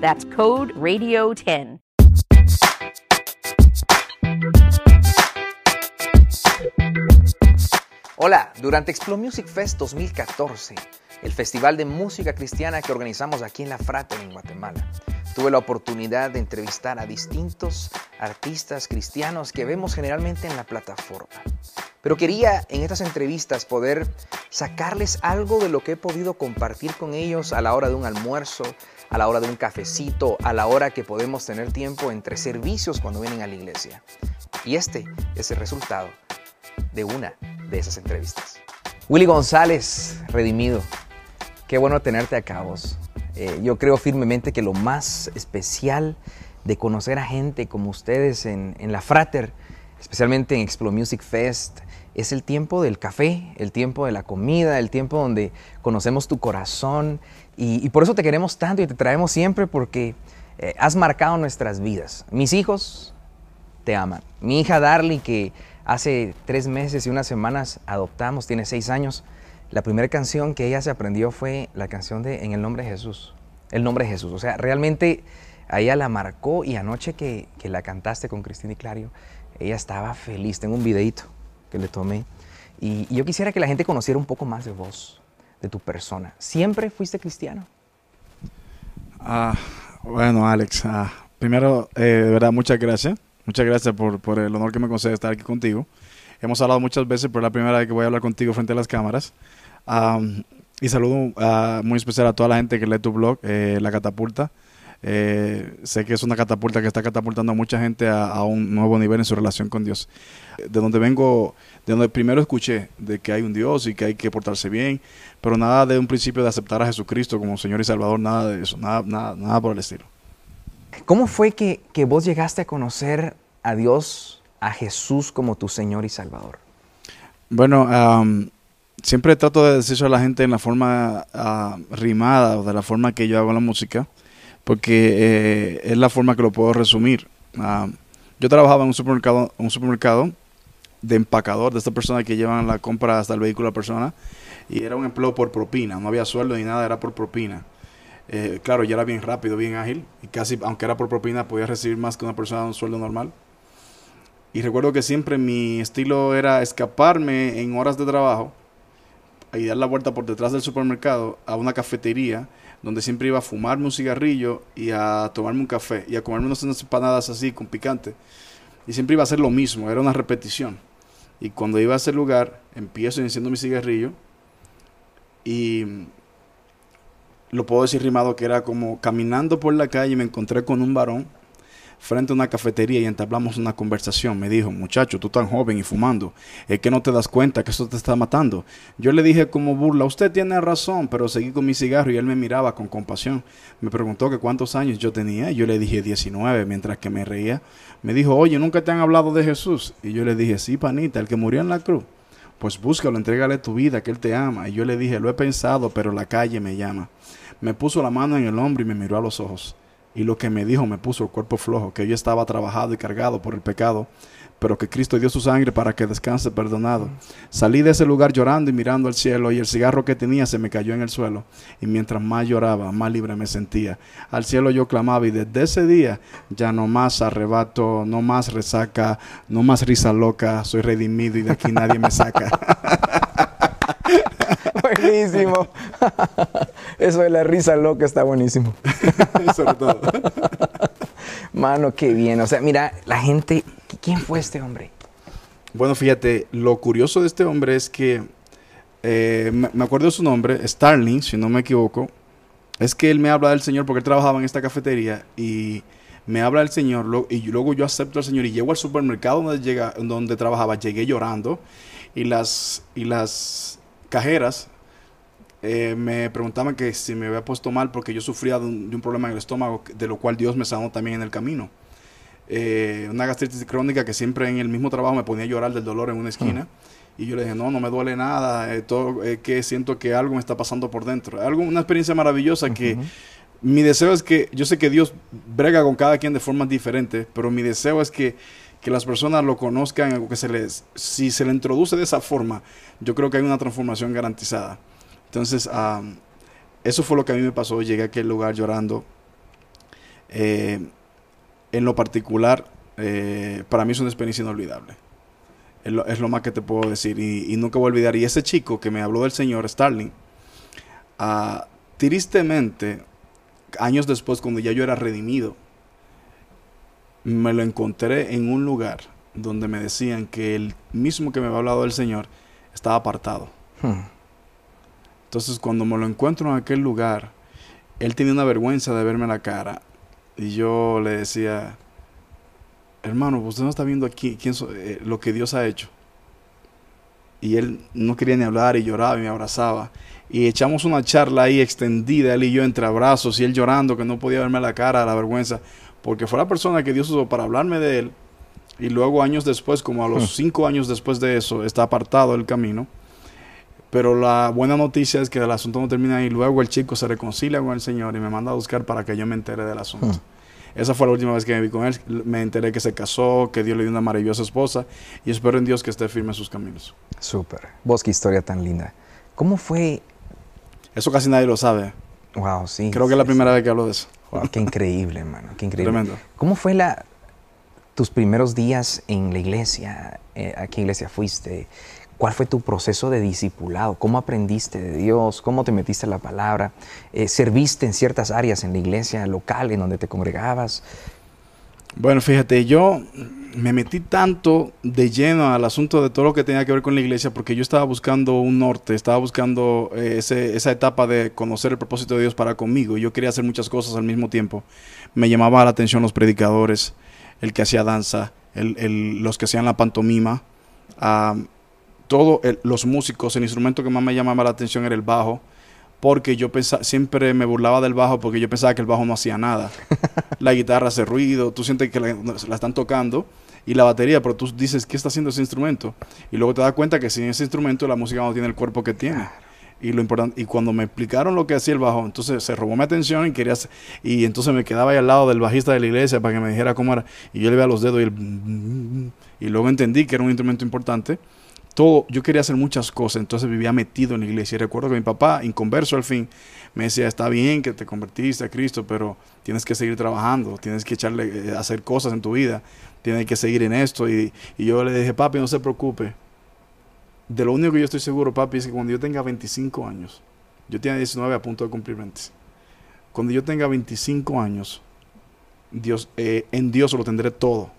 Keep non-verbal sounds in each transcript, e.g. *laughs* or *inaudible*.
That's code RADIO10. Hola, durante Explo Music Fest 2014, el festival de música cristiana que organizamos aquí en La Frater, en Guatemala, tuve la oportunidad de entrevistar a distintos artistas cristianos que vemos generalmente en la plataforma. Pero quería en estas entrevistas poder sacarles algo de lo que he podido compartir con ellos a la hora de un almuerzo, a la hora de un cafecito, a la hora que podemos tener tiempo entre servicios cuando vienen a la iglesia. Y este es el resultado de una de esas entrevistas. Willy González, redimido, qué bueno tenerte acá vos. Eh, yo creo firmemente que lo más especial de conocer a gente como ustedes en, la Frater, especialmente en Explo Music Fest, es el tiempo del café, el tiempo de la comida, el tiempo donde conocemos tu corazón y, por eso te queremos tanto y te traemos siempre porque eh, has marcado nuestras vidas. Mis hijos te aman. Mi hija Darly, que hace tres meses y unas semanas adoptamos, tiene seis años, la primera canción que ella se aprendió fue la canción de En el nombre de Jesús. El nombre de Jesús. O sea, realmente a ella la marcó y anoche que, que la cantaste con Cristina y Clario, ella estaba feliz. Tengo un videito que le tomé. Y, y yo quisiera que la gente conociera un poco más de vos de tu persona. ¿Siempre fuiste cristiano? Ah, bueno, Alex, ah, primero, eh, de verdad, muchas gracias. Muchas gracias por, por, el honor que me concede estar aquí contigo. Hemos hablado muchas veces, pero es la primera vez que voy a hablar contigo frente a las cámaras. y saludo uh, muy especial a toda la gente que lee tu blog, eh, La Catapulta. Eh, sé que es una catapulta que está catapultando a mucha gente a, a, un nuevo nivel en su relación con Dios. De donde vengo, de donde primero escuché de que hay un Dios y que hay que portarse bien, pero nada de un principio de aceptar a Jesucristo como Señor y Salvador, nada de eso, nada, nada, nada por el estilo. ¿Cómo fue que, que vos llegaste a conocer a Dios, a Jesús como tu Señor y Salvador? Bueno, um, siempre trato de decirlo a la gente en la forma uh, rimada o de la forma que yo hago la música, porque eh, es la forma que lo puedo resumir. Uh, yo trabajaba en un supermercado, un supermercado de empacador, de esta persona que llevan la compra hasta el vehículo a la persona, y era un empleo por propina, no había sueldo ni nada, era por propina. Eh, claro, ya era bien rápido, bien ágil, y casi, aunque era por propina, podía recibir más que una persona de un sueldo normal. Y recuerdo que siempre mi estilo era escaparme en horas de trabajo y dar la vuelta por detrás del supermercado a una cafetería donde siempre iba a fumarme un cigarrillo y a tomarme un café y a comerme unas empanadas así con picante. Y siempre iba a hacer lo mismo, era una repetición. Y cuando iba a ese lugar, empiezo enciendo mi cigarrillo y lo puedo decir rimado que era como caminando por la calle me encontré con un varón frente a una cafetería y entablamos una conversación. Me dijo, muchacho, tú tan joven y fumando, es que no te das cuenta que eso te está matando. Yo le dije como burla, usted tiene razón, pero seguí con mi cigarro y él me miraba con compasión. Me preguntó que cuántos años yo tenía y yo le dije 19 mientras que me reía. Me dijo, oye, ¿nunca te han hablado de Jesús? Y yo le dije, sí, panita, el que murió en la cruz. Pues búscalo, entrégale tu vida, que Él te ama. Y yo le dije, lo he pensado, pero la calle me llama. Me puso la mano en el hombro y me miró a los ojos y lo que me dijo me puso el cuerpo flojo, que yo estaba trabajado y cargado por el pecado, pero que Cristo dio su sangre para que descanse perdonado. Salí de ese lugar llorando y mirando al cielo y el cigarro que tenía se me cayó en el suelo y mientras más lloraba, más libre me sentía. Al cielo yo clamaba y desde ese día ya no más arrebato, no más resaca, no más risa loca, soy redimido y de aquí nadie me saca. *laughs* buenísimo. *laughs* Eso de la risa loca está buenísimo. *laughs* Sobre todo. Mano, qué bien. O sea, mira, la gente, ¿quién fue este hombre? Bueno, fíjate, lo curioso de este hombre es que, eh, me acuerdo de su nombre, Starling, si no me equivoco, es que él me habla del Señor porque él trabajaba en esta cafetería y me habla del Señor y luego yo acepto al Señor y llego al supermercado donde, llega, donde trabajaba, llegué llorando y las, y las cajeras eh, me preguntaban que si me había puesto mal porque yo sufría de un, problema en el estómago, de lo cual Dios me sanó también en el camino. Eh, una gastritis crónica que siempre en el mismo trabajo me ponía a llorar del dolor en una esquina. Y yo le dije, no, no me duele nada, eh, todo, que siento que algo me está pasando por dentro. Algo, una experiencia maravillosa que mi deseo es que, yo sé que Dios brega con cada quien de formas diferentes, pero mi deseo es que, que las personas lo conozcan, que se les, si se le introduce de esa forma, yo creo que hay una transformación garantizada. Entonces, eso fue lo que a mí me pasó. Llegué a aquel lugar llorando. Eh, en lo particular, eh, para mí es una experiencia inolvidable. Es lo, más que te puedo decir. Y, nunca voy a olvidar. Y ese chico que me habló del Señor, Starling, uh, tristemente, años después, cuando ya yo era redimido, me lo encontré en un lugar donde me decían que el mismo que me había hablado del Señor estaba apartado. Hmm. Entonces cuando me lo encuentro en aquel lugar, él tenía una vergüenza de verme la cara. Y yo le decía, hermano, usted no está viendo aquí quién eh, lo que Dios ha hecho. Y él no quería ni hablar y lloraba y me abrazaba. Y echamos una charla ahí extendida, él y yo entre abrazos y él llorando que no podía verme la cara, la vergüenza. Porque fue la persona que Dios usó para hablarme de él. Y luego años después, como a los hmm. cinco años después de eso, está apartado del camino. Pero la buena noticia es que el asunto no termina ahí. Luego el chico se reconcilia con el Señor y me manda a buscar para que yo me entere del asunto. Esa fue la última vez que me vi con él. Me enteré que se casó, que Dios le dio una maravillosa esposa y espero en Dios que esté firme en sus caminos. Súper. Vos, qué historia tan linda. ¿Cómo fue? Eso casi nadie lo sabe. Wow, sí. Creo que es la primera vez que hablo de eso. Wow, qué increíble, hermano. Qué increíble. Tremendo. ¿Cómo fue la, tus primeros días en la iglesia? Eh, ¿A qué iglesia fuiste? ¿Cuál fue tu proceso de discipulado? ¿Cómo aprendiste de Dios? ¿Cómo te metiste en la palabra? Eh, ¿Serviste en ciertas áreas en la iglesia local en donde te congregabas? Bueno, fíjate, yo me metí tanto de lleno al asunto de todo lo que tenía que ver con la iglesia porque yo estaba buscando un norte, estaba buscando eh, esa etapa de conocer el propósito de Dios para conmigo. Yo quería hacer muchas cosas al mismo tiempo. Me llamaba la atención los predicadores, el que hacía danza, los que hacían la pantomima. Todos los músicos, el instrumento que más me llamaba la atención era el bajo, porque yo pensaba, siempre me burlaba del bajo porque yo pensaba que el bajo no hacía nada. *laughs* la guitarra hace ruido, tú sientes que la, están tocando y la batería, pero tú dices, ¿qué está haciendo ese instrumento? Y luego te das cuenta que sin ese instrumento la música no tiene el cuerpo que tiene. Y lo importante, y cuando me explicaron lo que hacía el bajo, entonces se robó mi atención y quería y entonces me quedaba ahí al lado del bajista de la iglesia para que me dijera cómo era. Y yo le veía los dedos y el y luego entendí que era un instrumento importante yo quería hacer muchas cosas, entonces vivía metido en la iglesia. Y recuerdo que mi papá, inconverso al fin, me decía, está bien que te convertiste a Cristo, pero tienes que seguir trabajando, tienes que echarle, eh, hacer cosas en tu vida, tienes que seguir en esto. Y, yo le dije, papi, no se preocupe. De lo único que yo estoy seguro, papi, es que cuando yo tenga 25 años, yo tenía 19 a punto de cumplir 20. Cuando yo tenga 25 años, Dios, eh, en Dios lo tendré todo.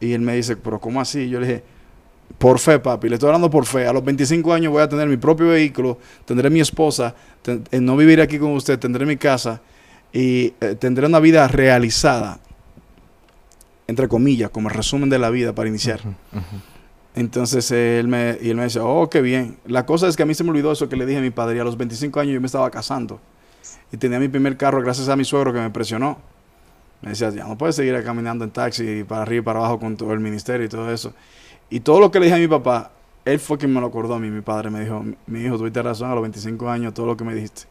Y él me dice, pero ¿cómo así? Yo le dije, por fe, papi, le estoy hablando por fe. A los 25 años voy a tener mi propio vehículo, tendré mi esposa, eh, no viviré aquí con usted, tendré mi casa y eh, tendré una vida realizada, entre comillas, como resumen de la vida para iniciar. Entonces él me, y él me decía, oh, qué bien. La cosa es que a mí se me olvidó eso que le dije a mi padre. Y a los 25 años yo me estaba casando. Y tenía mi primer carro gracias a mi suegro que me presionó. Me decía, ya no puedes seguir caminando en taxi para arriba y para abajo con todo el ministerio y todo eso. Y todo lo que le dije a mi papá, él fue quien me lo acordó a mí. Mi padre me dijo, mi hijo, tuviste razón a los 25 años, todo lo que me dijiste.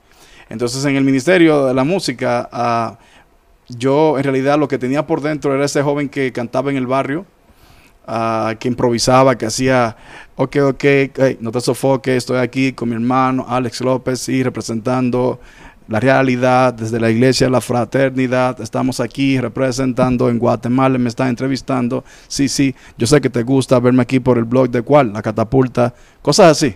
Entonces en el Ministerio de la Música, ah, yo en realidad lo que tenía por dentro era ese joven que cantaba en el barrio, uh, que improvisaba, que hacía, ok, ok, no te sofoques, estoy aquí con mi hermano Alex López y representando la realidad, desde la iglesia, la fraternidad, estamos aquí representando en Guatemala, me está entrevistando, sí, sí, yo sé que te gusta verme aquí por el blog de cuál, la catapulta, cosas así.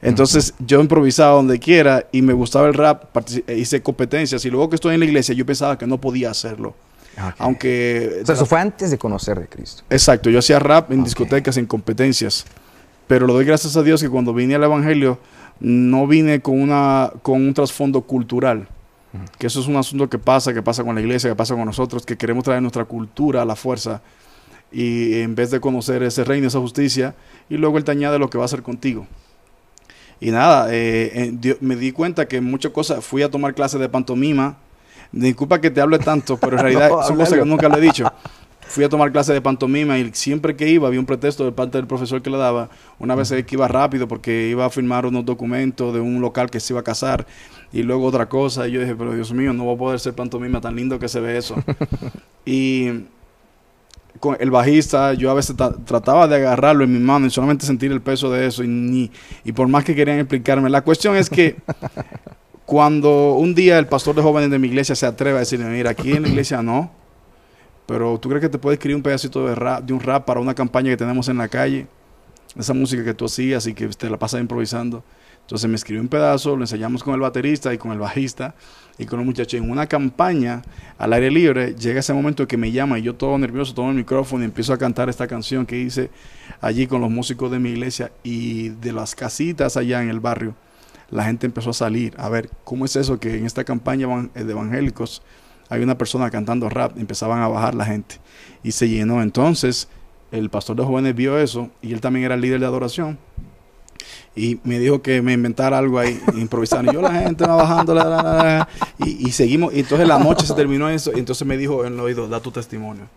Entonces yo improvisaba donde quiera y me gustaba el rap, hice competencias y luego que estoy en la iglesia yo pensaba que no podía hacerlo. Ok. Aunque... O sea, eso fue antes de conocer de Cristo. Exacto, yo hacía rap en discotecas, en competencias. Pero le doy gracias a Dios que cuando vine al Evangelio no vine con, una, con un trasfondo cultural. Que eso es un asunto que pasa, que pasa con la iglesia, que pasa con nosotros, que queremos traer nuestra cultura a la fuerza. Y en vez de conocer ese reino, esa justicia, y luego Él te añade lo que va a hacer contigo. Y nada, eh, eh, dio- me di cuenta que muchas cosas, fui a tomar clases de pantomima. Disculpa que te hable tanto, pero en *laughs* realidad No, son cosas que nunca le he dicho. *laughs* Fui a tomar clases de pantomima y siempre que iba había un pretexto de parte del profesor que le daba. Una vez es que iba rápido porque iba a firmar unos documentos de un local que se iba a casar y luego otra cosa. Y yo dije, pero Dios mío, no voy a poder ser pantomima tan lindo que se ve eso. *laughs* y con el bajista, yo a veces ta- trataba de agarrarlo en mi mano y solamente sentir el peso de eso y ni y por más que querían explicarme. La cuestión es que *laughs* cuando un día el pastor de jóvenes de mi iglesia se atreve a decirme, mira, aquí en la iglesia no, pero tú crees que te puede escribir un pedacito de rap, de un rap para una campaña que tenemos en la calle, esa música que tú hacías y que te la pasas improvisando. Entonces me escribió un pedazo, lo ensayamos con el baterista y con el bajista y con los muchachos en una campaña al aire libre. Llega ese momento que me llama y yo todo nervioso tomo el micrófono y empiezo a cantar esta canción que hice allí con los músicos de mi iglesia y de las casitas allá en el barrio. La gente empezó a salir a ver cómo es eso que en esta campaña evan- de evangélicos hay una persona cantando rap, empezaban a bajar la gente y se llenó. Entonces el pastor de jóvenes vio eso y él también era el líder de adoración y me dijo que me inventara algo ahí, *laughs* improvisando. Y yo la gente va bajando, la, la, la, y seguimos. Y entonces la noche se terminó eso. Y entonces me dijo en el oído, da tu testimonio.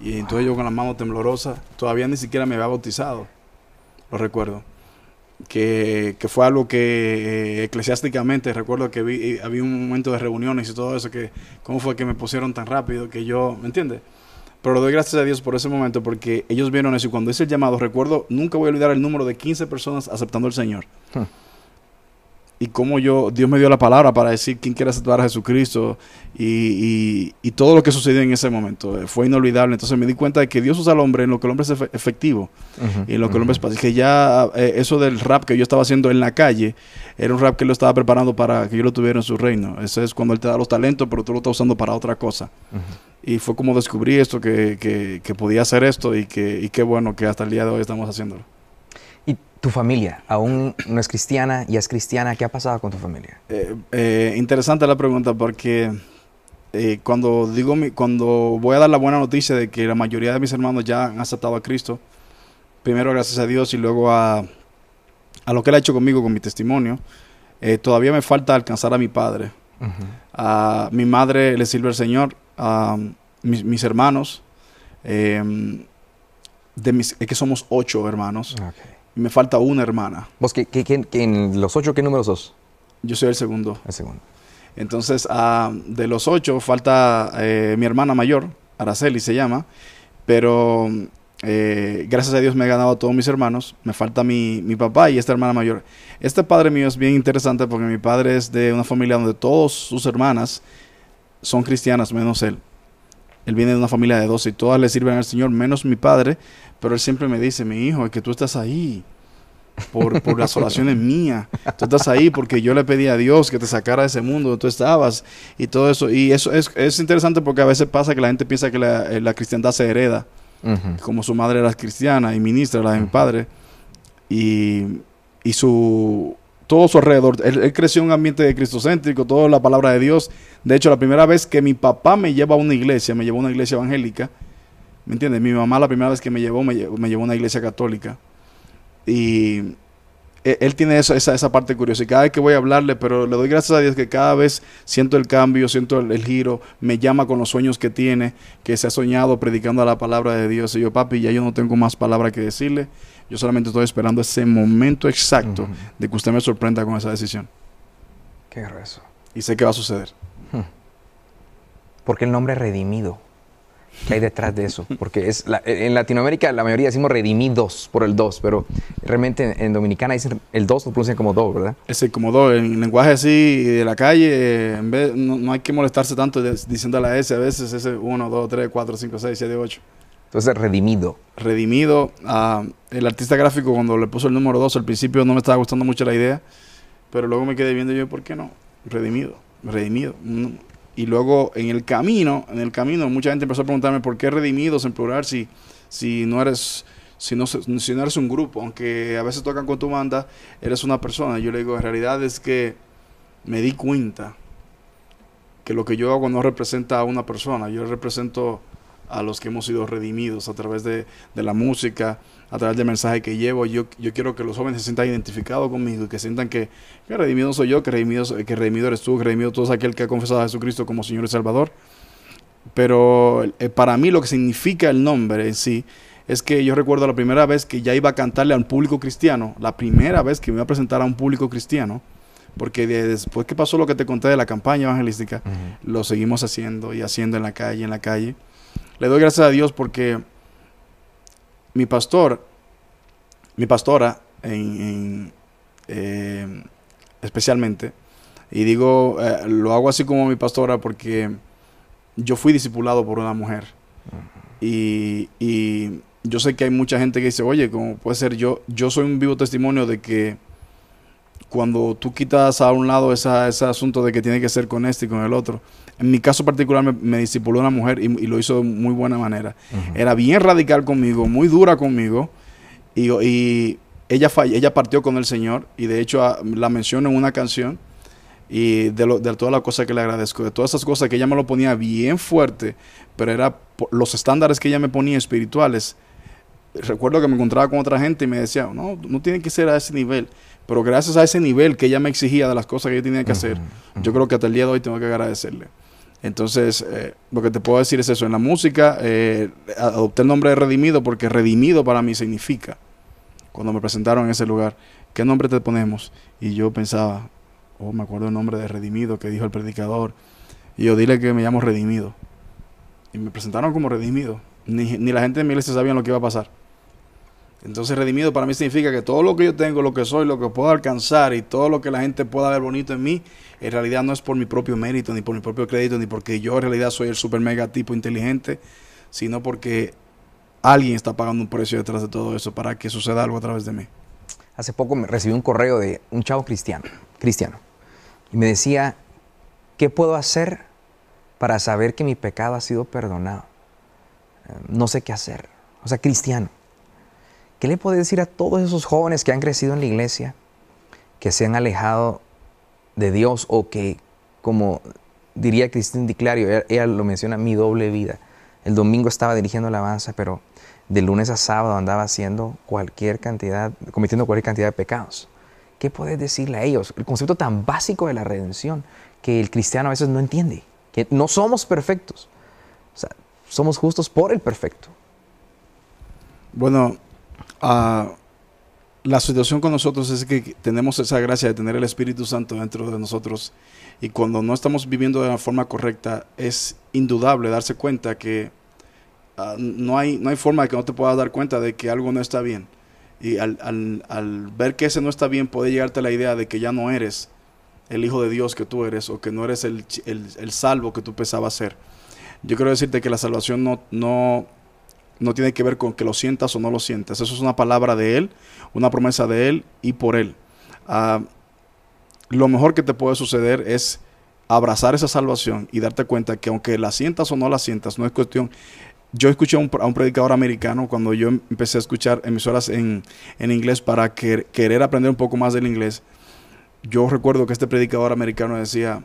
Y entonces yo con la mano temblorosa, todavía ni siquiera me había bautizado, lo recuerdo. Que, que fue algo que eh, eclesiásticamente recuerdo que vi, había un momento de reuniones y todo eso, que cómo fue que me pusieron tan rápido que yo, ¿me entiendes? Pero le doy gracias a Dios por ese momento porque ellos vieron eso y cuando hice el llamado, recuerdo, nunca voy a olvidar el número de 15 personas aceptando al Señor. Y cómo yo, Dios me dio la palabra para decir quién quiere aceptar a Jesucristo y, y- y todo lo que sucedió en ese momento. eh, Fue inolvidable. Entonces me di cuenta de que Dios usa al hombre en lo que el hombre es efe- efectivo y en lo que el hombre es fácil. Que ya eh, eso del rap que yo estaba haciendo en la calle era un rap que él lo estaba preparando para que yo lo tuviera en su reino. Ese es cuando él te da los talentos, pero tú lo estás usando para otra cosa. Y fue como descubrí esto, que, que, que podía hacer esto y que y qué bueno que hasta el día de hoy estamos haciéndolo. ¿Y tu familia aún no es cristiana y es cristiana? ¿Qué ha pasado con tu familia? Eh, eh, interesante la pregunta porque eh, cuando digo mi- cuando voy a dar la buena noticia de que la mayoría de mis hermanos ya han aceptado a Cristo, primero gracias a Dios y luego a, a lo que él ha hecho conmigo con mi testimonio, todavía me falta alcanzar a mi padre. A mi madre le sirve al Señor, a mis, mis hermanos, eh, de mis, es que somos ocho hermanos, Ok. Y me falta una hermana. ¿Vos qué, qué- qué- qué- en los ocho qué números sos? Yo soy el segundo. El segundo. Entonces, ah, de los ocho, falta eh, mi hermana mayor, Araceli se llama, pero eh, gracias a Dios me he ganado a todos mis hermanos, me falta mi, mi papá y esta hermana mayor. Este padre mío es bien interesante porque mi padre es de una familia donde todas sus hermanas son cristianas, menos él. Él viene de una familia de 12 y todas le sirven al Señor, menos mi padre, pero él siempre me dice, mi hijo, es que tú estás ahí por, por las oraciones *laughs* mías. Tú estás ahí porque yo le pedí a Dios que te sacara de ese mundo donde tú estabas y todo eso. Y eso es, es interesante porque a veces pasa que la gente piensa que la, eh, la cristiandad se hereda, como su madre era cristiana y ministra, la de mi padre. Y, y su todo su alrededor, él, creció en un ambiente de cristocéntrico, toda la palabra de Dios. De hecho, la primera vez que mi papá me lleva a una iglesia, me llevó a una iglesia evangélica, ¿me entiendes? Mi mamá la primera vez que me llevó, me llevó, me llevó a una iglesia católica. Y él tiene eso- esa, esa parte curiosa. Y cada vez que voy a hablarle, pero le doy gracias a Dios que cada vez siento el cambio, siento el, el giro, me llama con los sueños que tiene, que se ha soñado predicando la palabra de Dios. Y yo, papi, ya yo no tengo más palabra que decirle. Yo solamente estoy esperando ese momento exacto de que usted me sorprenda con esa decisión. Qué grueso. Y sé que va a suceder. Porque el nombre redimido. ¿Qué hay detrás de eso? Porque es la- en Latinoamérica la mayoría decimos redimidos por el dos, pero realmente en, en Dominicana dicen el dos lo pronuncian como do, ¿verdad? Ese como dos, en lenguaje así de la calle, eh, en vez, no, no hay que molestarse tanto de- diciendo la S, a veces ese 1, 2, 3, 4, 5, 6, 7, 8. Entonces redimido. redimido. ah, el artista gráfico cuando le puso el número 2 al principio no me estaba gustando mucho la idea, pero luego me quedé viendo yo, ¿por qué no? Redimido, redimido. Y luego en el camino, en el camino, mucha gente empezó a preguntarme por qué redimidos en plural si, si no eres si no, si no eres un grupo, aunque a veces tocan con tu banda, eres una persona. Yo le digo, en realidad es que me di cuenta que lo que yo hago no representa a una persona, yo represento a los que hemos sido redimidos a través de, la música, a través del mensaje que llevo. Yo, yo quiero que los jóvenes se sientan identificados conmigo y que sientan que, que redimido soy yo, que redimido, que redimido eres tú, que redimido es aquel que ha confesado a Jesucristo como Señor y Salvador. Pero eh, para mí lo que significa el nombre en sí es que yo recuerdo la primera vez que ya iba a cantarle a un público cristiano, la primera vez que me iba a presentar a un público cristiano, porque después que pasó lo que te conté de la campaña evangelística, lo seguimos haciendo y haciendo en la calle, en la calle. Le doy gracias a Dios porque mi pastor, mi pastora, en, eh, especialmente, y digo, eh, lo hago así como mi pastora porque yo fui discipulado por una mujer. y, y, yo sé que hay mucha gente que dice, oye, ¿cómo puede ser yo? Yo soy un vivo testimonio de que cuando tú quitas a un lado esa, ese asunto de que tiene que ser con este y con el otro, en mi caso particular me, me discipuló una mujer y, lo hizo de muy buena manera. Era bien radical conmigo, muy dura conmigo y, y ella, ella partió con el Señor y de hecho ah, la menciono en una canción y de, lo, de todas las cosas que le agradezco, de todas esas cosas que ella me lo ponía bien fuerte, pero era los estándares que ella me ponía espirituales. Recuerdo que me encontraba con otra gente y me decía, no, no tiene que ser a ese nivel. Pero gracias a ese nivel que ella me exigía de las cosas que yo tenía que hacer, yo creo que hasta el día de hoy tengo que agradecerle. Entonces, eh, lo que te puedo decir es eso. En la música, eh, adopté el nombre de Redimido porque Redimido para mí significa, cuando me presentaron en ese lugar, ¿qué nombre te ponemos? Y yo pensaba, oh, me acuerdo el nombre de Redimido que dijo el predicador. Y yo dile que me llamo Redimido. Y me presentaron como Redimido. Ni, ni la gente de mi iglesia sabía lo que iba a pasar. Entonces redimido para mí significa que todo lo que yo tengo, lo que soy, lo que puedo alcanzar y todo lo que la gente pueda ver bonito en mí, en realidad no es por mi propio mérito, ni por mi propio crédito, ni porque yo en realidad soy el super mega tipo inteligente, sino porque alguien está pagando un precio detrás de todo eso para que suceda algo a través de mí. Hace poco me recibí un correo de un chavo cristiano, cristiano, y me decía, ¿qué puedo hacer para saber que mi pecado ha sido perdonado? Eh, no sé qué hacer. O sea, cristiano. ¿Qué le puede decir a todos esos jóvenes que han crecido en la iglesia, que se han alejado de Dios o que, como diría Cristina Diclario, ella, lo menciona, mi doble vida? El domingo estaba dirigiendo alabanza, pero de lunes a sábado andaba haciendo cualquier cantidad, cometiendo cualquier cantidad de pecados. ¿Qué puedes decirle a ellos? El concepto tan básico de la redención que el cristiano a veces no entiende, que no somos perfectos, o sea, somos justos por el perfecto. Bueno, Ah, la situación con nosotros es que tenemos esa gracia de tener el Espíritu Santo dentro de nosotros y cuando no estamos viviendo de la forma correcta es indudable darse cuenta que ah, no, hay, no hay forma de que no te puedas dar cuenta de que algo no está bien. Y al, al, ver que ese no está bien puede llegarte la idea de que ya no eres el Hijo de Dios que tú eres o que no eres el, el, el salvo que tú pensabas ser. Yo quiero decirte que la salvación no, no, no tiene que ver con que lo sientas o no lo sientas. Eso es una palabra de Él, una promesa de Él y por Él. Ah, lo mejor que te puede suceder es abrazar esa salvación y darte cuenta que aunque la sientas o no la sientas, no es cuestión. Yo escuché a un, predicador americano cuando yo empecé a escuchar emisoras en, inglés para querer aprender un poco más del inglés. Yo recuerdo que este predicador americano decía,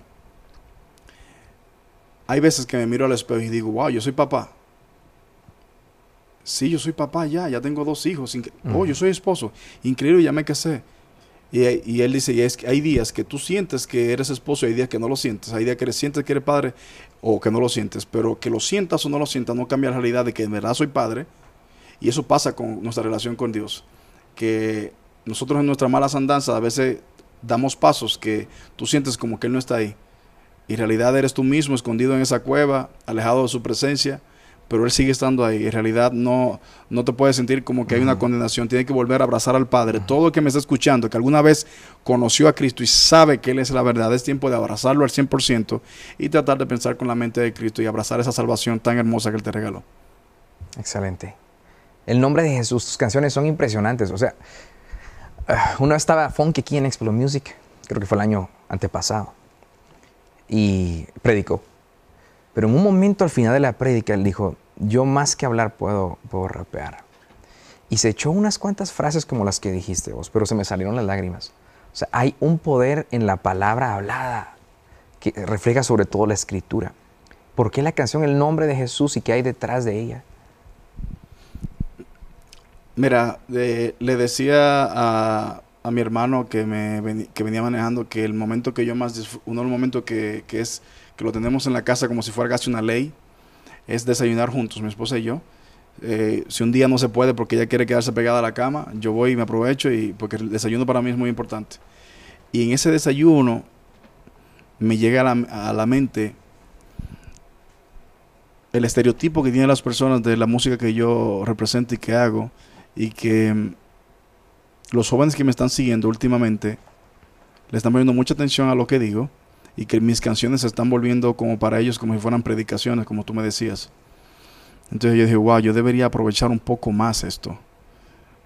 hay veces que me miro al espejo y digo, wow, yo soy papá Sí, yo soy papá ya, ya tengo dos hijos. Oh, yo soy esposo. Increíble, ya me casé. Y, él dice, y es que hay días que tú sientes que eres esposo y hay días que no lo sientes. Hay días que sientes que eres padre o que no lo sientes. Pero que lo sientas o no lo sientas no cambia la realidad de que en verdad soy padre. Y eso pasa con nuestra relación con Dios. Que nosotros en nuestra mala andanzas a veces damos pasos que tú sientes como que Él no está ahí. Y en realidad eres tú mismo escondido en esa cueva, alejado de su presencia pero Él sigue estando ahí. En realidad no, no te puedes sentir como que hay una condenación. Tiene que volver a abrazar al Padre. Todo el que me está escuchando, que alguna vez conoció a Cristo y sabe que Él es la verdad, es tiempo de abrazarlo al 100% y tratar de pensar con la mente de Cristo y abrazar esa salvación tan hermosa que Él te regaló. Excelente. El nombre de Jesús, tus canciones son impresionantes. O sea, ah, uno estaba funky aquí en Explode Music, creo que fue el año antepasado, y predicó Pero en un momento al final de la prédica, él dijo, yo más que hablar puedo, puedo rapear. Y se echó unas cuantas frases como las que dijiste vos, pero se me salieron las lágrimas. O sea, hay un poder en la palabra hablada que refleja sobre todo la escritura. ¿Por qué la canción El nombre de Jesús y qué hay detrás de ella? Mira, le decía a, mi hermano que, me, que venía manejando que el momento que yo más, uno de los momentos que, que, es, que lo tenemos en la casa como si fuera casi una ley, es desayunar juntos, mi esposa y yo. Eh, si un día no se puede porque ella quiere quedarse pegada a la cama, yo voy y me aprovecho y porque el desayuno para mí es muy importante. Y en ese desayuno me llega a la, a la mente el estereotipo que tienen las personas de la música que yo represento y que hago y que mm, los jóvenes que me están siguiendo últimamente le están poniendo mucha atención a lo que digo y que mis canciones se están volviendo como para ellos como si fueran predicaciones, como tú me decías. Entonces yo dije, wow, yo debería aprovechar un poco más esto.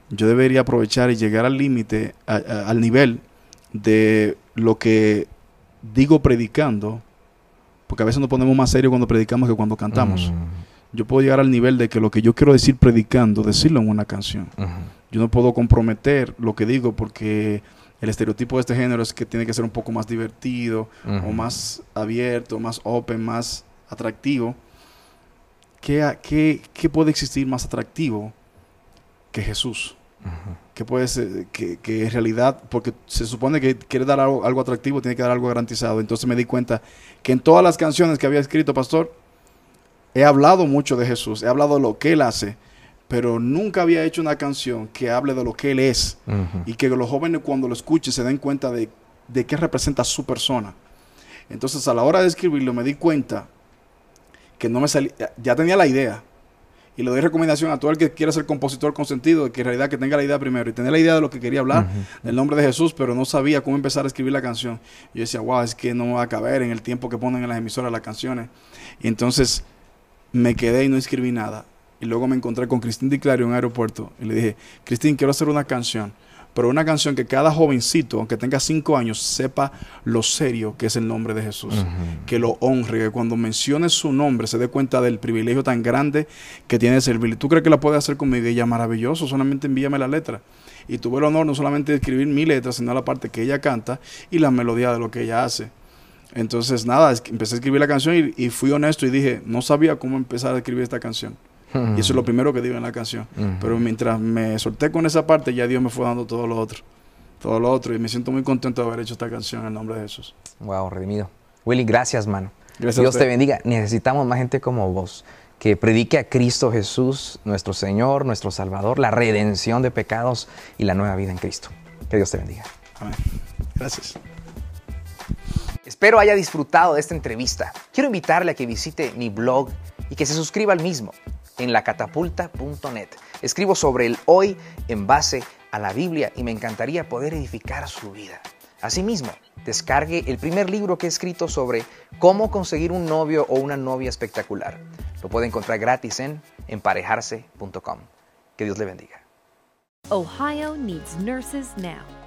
Yo debería aprovechar y llegar al límite, al nivel de lo que digo predicando, porque a veces nos ponemos más serios cuando predicamos que cuando cantamos. Mm. Yo puedo llegar al nivel de que lo que yo quiero decir predicando, decirlo en una canción. Yo no puedo comprometer lo que digo porque el estereotipo de este género es que tiene que ser un poco más divertido o más abierto, más open, más atractivo. ¿Qué, qué, qué puede existir más atractivo que Jesús? que puede ser, que, que, en realidad, porque se supone que quiere dar algo, algo, atractivo, tiene que dar algo garantizado. Entonces me di cuenta que en todas las canciones que había escrito, pastor, he hablado mucho de Jesús, he hablado de lo que Él hace, pero nunca había hecho una canción que hable de lo que Él es y que los jóvenes cuando lo escuchen se den cuenta de, de qué representa su persona. Entonces a la hora de escribirlo me di cuenta que no me salía, ya tenía la idea, y le doy recomendación a todo el que quiera ser compositor con sentido, que en realidad que tenga la idea primero y tener la idea de lo que quería hablar, del nombre de Jesús, pero no sabía cómo empezar a escribir la canción. Yo decía, wow, es que no va a caber en el tiempo que ponen en las emisoras las canciones. Y entonces me quedé y no escribí nada. Y luego me encontré con Cristín Di Clario en un aeropuerto y le dije, Cristín, quiero hacer una canción pero una canción que cada jovencito, aunque tenga cinco años, sepa lo serio que es el nombre de Jesús, que lo honre, que cuando mencione su nombre se dé cuenta del privilegio tan grande que tiene de servir. ¿Tú crees que la puede hacer conmigo? Ella, maravilloso, solamente envíame la letra. Y tuve el honor no solamente de escribir mi letra, sino la parte que ella canta y la melodía de lo que ella hace. Entonces, nada, empecé a escribir la canción y, y fui honesto y dije, no sabía cómo empezar a escribir esta canción. Y eso es lo primero que digo en la canción. Pero mientras me solté con esa parte, ya Dios me fue dando todo lo otro. Todo lo otro. Y me siento muy contento de haber hecho esta canción en nombre de Jesús. Wow, redimido. Willy, gracias, mano. Dios te bendiga. Necesitamos más gente como vos que predique a Cristo Jesús, nuestro Señor, nuestro Salvador, la redención de pecados y la nueva vida en Cristo. Que Dios te bendiga. Amén. Gracias. Espero haya disfrutado de esta entrevista. Quiero invitarle a que visite mi blog y que se suscriba al mismo en lacatapulta.net. Escribo sobre el hoy en base a la Biblia y me encantaría poder edificar su vida. Asimismo, descargue el primer libro que he escrito sobre cómo conseguir un novio o una novia espectacular. Lo puede encontrar gratis en emparejarse.com. Que Dios le bendiga. Ohio needs nurses now.